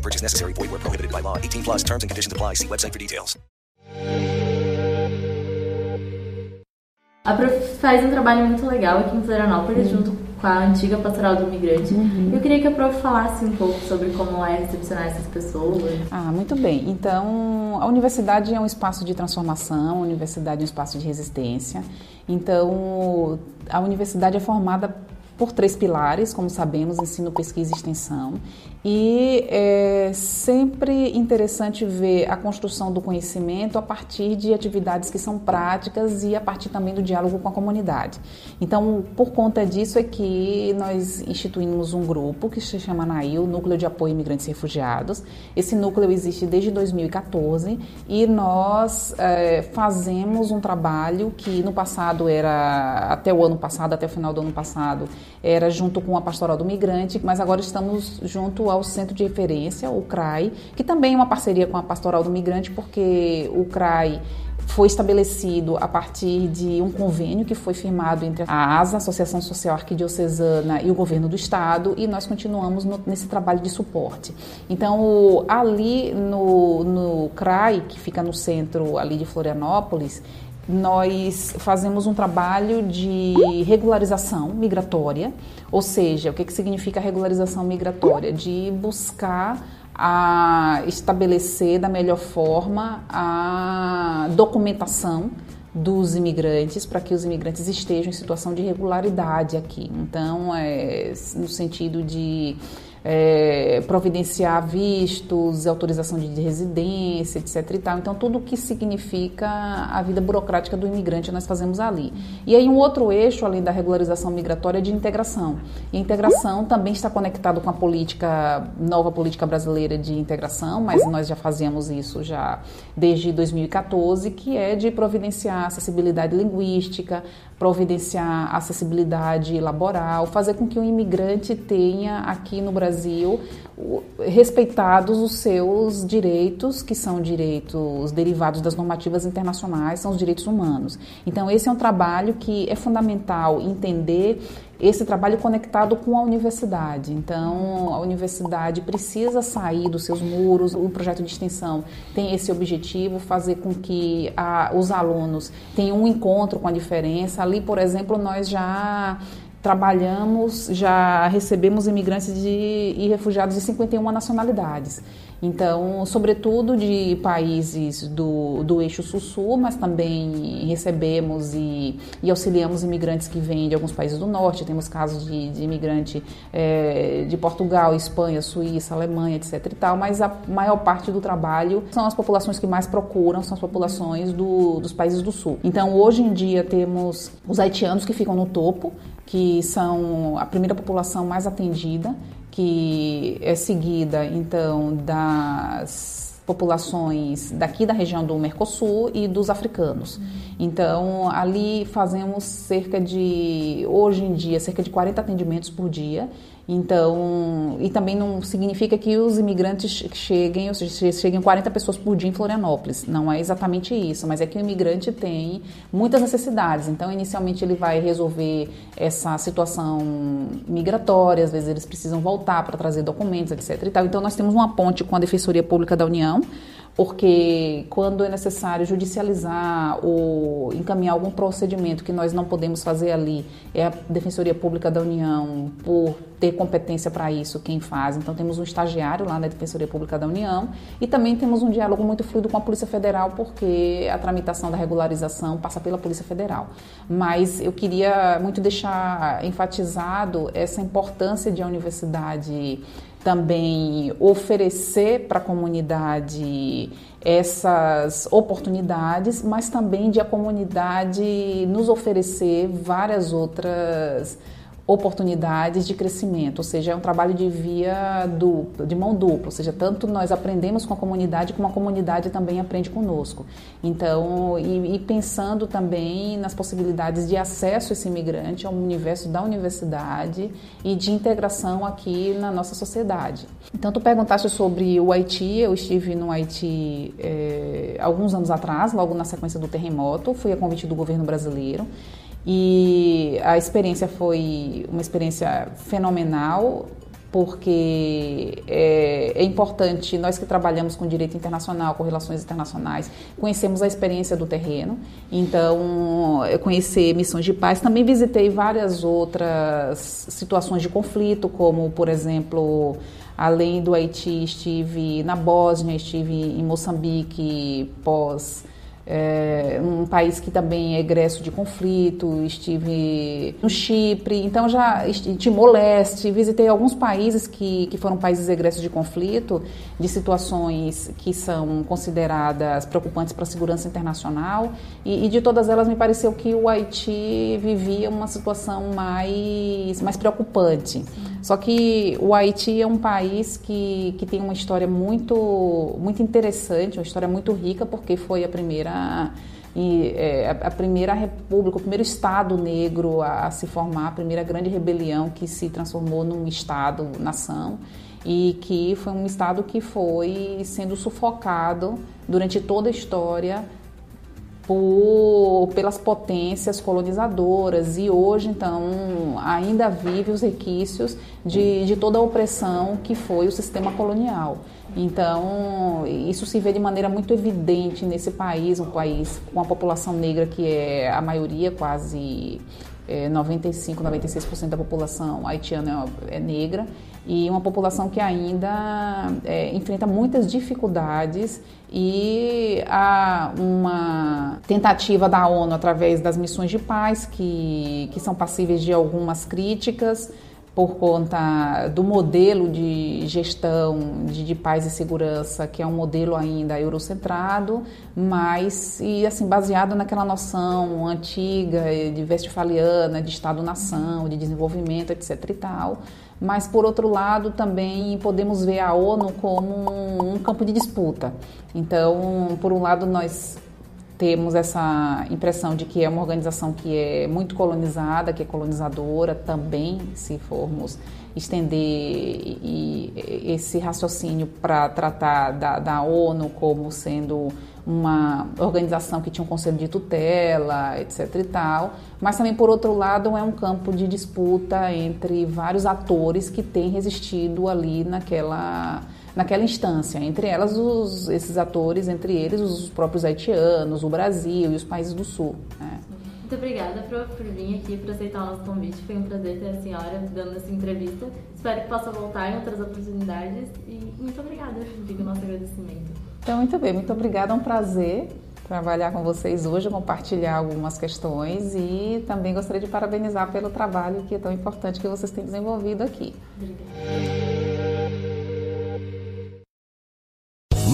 No purchase necessary. Void where prohibited by law. 18 plus terms and conditions apply. See website for details. A Prof faz um trabalho muito legal aqui em Florianópolis, junto com a antiga Pastoral do Imigrante. Eu queria que a Prof falasse um pouco sobre como é recepcionar essas pessoas. Ah, muito bem. Então, a universidade é um espaço de transformação, a universidade é um espaço de resistência. Então, a universidade é formada por três pilares, como sabemos, ensino, pesquisa e extensão. E é sempre interessante ver a construção do conhecimento a partir de atividades que são práticas e a partir também do diálogo com a comunidade. Então, por conta disso é que nós instituímos um grupo que se chama NAIL, Núcleo de Apoio a Imigrantes e Refugiados. Esse núcleo existe desde 2014 e nós é, fazemos um trabalho que no passado era, até o ano passado, até o final do ano passado, era junto com a Pastoral do Migrante, mas agora estamos junto ao Centro de Referência, o CRAI, que também é uma parceria com a Pastoral do Migrante, porque o CRAI foi estabelecido a partir de um convênio que foi firmado entre a ASA, Associação Social Arquidiocesana, e o governo do estado, e nós continuamos no, nesse trabalho de suporte. Então, ali no, no CRAI, que fica no centro ali de Florianópolis, nós fazemos um trabalho de regularização migratória, ou seja, o que, que significa regularização migratória? De buscar a estabelecer da melhor forma a documentação dos imigrantes para que os imigrantes estejam em situação de regularidade aqui. Então, é no sentido de é, providenciar vistos, autorização de residência, etc. E tal. Então, tudo o que significa a vida burocrática do imigrante nós fazemos ali. E aí, um outro eixo, além da regularização migratória, é de integração. E a integração também está conectado com a política, nova política brasileira de integração, mas nós já fazemos isso já desde 2014, que é de providenciar acessibilidade linguística, providenciar acessibilidade laboral, fazer com que o imigrante tenha aqui no Brasil Brasil respeitados os seus direitos, que são direitos derivados das normativas internacionais, são os direitos humanos. Então, esse é um trabalho que é fundamental entender esse trabalho conectado com a universidade. Então, a universidade precisa sair dos seus muros. O projeto de extensão tem esse objetivo, fazer com que a, os alunos tenham um encontro com a diferença. Ali, por exemplo, nós já trabalhamos, já recebemos imigrantes de, e refugiados de 51 nacionalidades. Então, sobretudo de países do, do eixo sul-sul, mas também recebemos e, e, auxiliamos imigrantes que vêm de alguns países do norte. Temos casos de, de imigrante é, de Portugal, Espanha, Suíça, Alemanha, etc. e tal, mas a maior parte do trabalho são as populações que mais procuram, são as populações do, dos países do sul. Então, hoje em dia, temos os haitianos que ficam no topo, que são a primeira população mais atendida, que é seguida então das populações daqui da região do Mercosul e dos africanos. Então, ali fazemos cerca de, hoje em dia, cerca de 40 atendimentos por dia então, e também não significa que os imigrantes cheguem, ou seja, cheguem 40 pessoas por dia em Florianópolis. Não é exatamente isso, mas é que o imigrante tem muitas necessidades. Então, inicialmente ele vai resolver essa situação migratória, às vezes eles precisam voltar para trazer documentos, etc. Então, nós temos uma ponte com a Defensoria Pública da União, porque quando é necessário judicializar ou encaminhar algum procedimento que nós não podemos fazer ali, é a Defensoria Pública da União, por ter competência para isso, quem faz. Então temos um estagiário lá na Defensoria Pública da União e também temos um diálogo muito fluido com a Polícia Federal, porque a tramitação da regularização passa pela Polícia Federal. Mas eu queria muito deixar enfatizado essa importância de a universidade também oferecer para a comunidade essas oportunidades, mas também de a comunidade nos oferecer várias outras oportunidades de crescimento, ou seja, é um trabalho de via dupla, de mão dupla, ou seja, tanto nós aprendemos com a comunidade como a comunidade também aprende conosco. Então, e, e pensando também nas possibilidades de acesso esse imigrante ao universo da universidade e de integração aqui na nossa sociedade. Então, tu perguntaste sobre o Haiti, eu estive no Haiti é, alguns anos atrás, logo na sequência do terremoto, fui a convite do governo brasileiro. E a experiência foi uma experiência fenomenal, porque é, é, importante, nós que trabalhamos com direito internacional, com relações internacionais, conhecemos a experiência do terreno, então conhecer missões de paz. Também visitei várias outras situações de conflito, como, por exemplo, além do Haiti, estive na Bósnia, estive em Moçambique pós é, um país que também é egresso de conflito, estive no Chipre, então já Timor-Leste, visitei alguns países que, que foram países egressos de conflito, de situações que são consideradas preocupantes para a segurança internacional, e, e, de todas elas me pareceu que o Haiti vivia uma situação mais, mais preocupante. Só que o Haiti é um país que, que tem uma história muito, muito interessante, uma história muito rica, porque foi a primeira e é, a primeira república, o primeiro estado negro a, a, se formar, a primeira grande rebelião que se transformou num estado nação e que foi um estado que foi sendo sufocado durante toda a história por, pelas potências colonizadoras e hoje, então, ainda vive os requisitos de, de toda a opressão que foi o sistema colonial. Então, isso se vê de maneira muito evidente nesse país, um país com a população negra que é a maioria, quase é, 95, 96% da população haitiana é, é negra. E uma população que ainda é, enfrenta muitas dificuldades e há uma tentativa da ONU através das missões de paz que, que são passíveis de algumas críticas por conta do modelo de gestão de, de, paz e segurança, que é um modelo ainda eurocentrado, mas e assim baseado naquela noção antiga de westfaliana de Estado-nação, de desenvolvimento, etc. e tal. Mas por outro lado também podemos ver a ONU como um, um campo de disputa. Então, por um lado nós temos essa impressão de que é uma organização que é muito colonizada, que é colonizadora também, se formos estender esse raciocínio para tratar da, da, ONU como sendo uma organização que tinha um conselho de tutela, etc e tal, mas também por outro lado é um campo de disputa entre vários atores que têm resistido ali naquela naquela instância, entre elas os, esses atores, entre eles os próprios haitianos, o Brasil e os países do Sul. Né? Muito obrigada por, por vir aqui, por aceitar o nosso convite. Foi um prazer ter a senhora dando essa entrevista. Espero que possa voltar em outras oportunidades e muito obrigada. Fica o nosso agradecimento. Então, muito bem, muito obrigada. É um prazer trabalhar com vocês hoje, compartilhar algumas questões e também gostaria de parabenizar pelo trabalho que é tão importante que vocês têm desenvolvido aqui. Obrigada.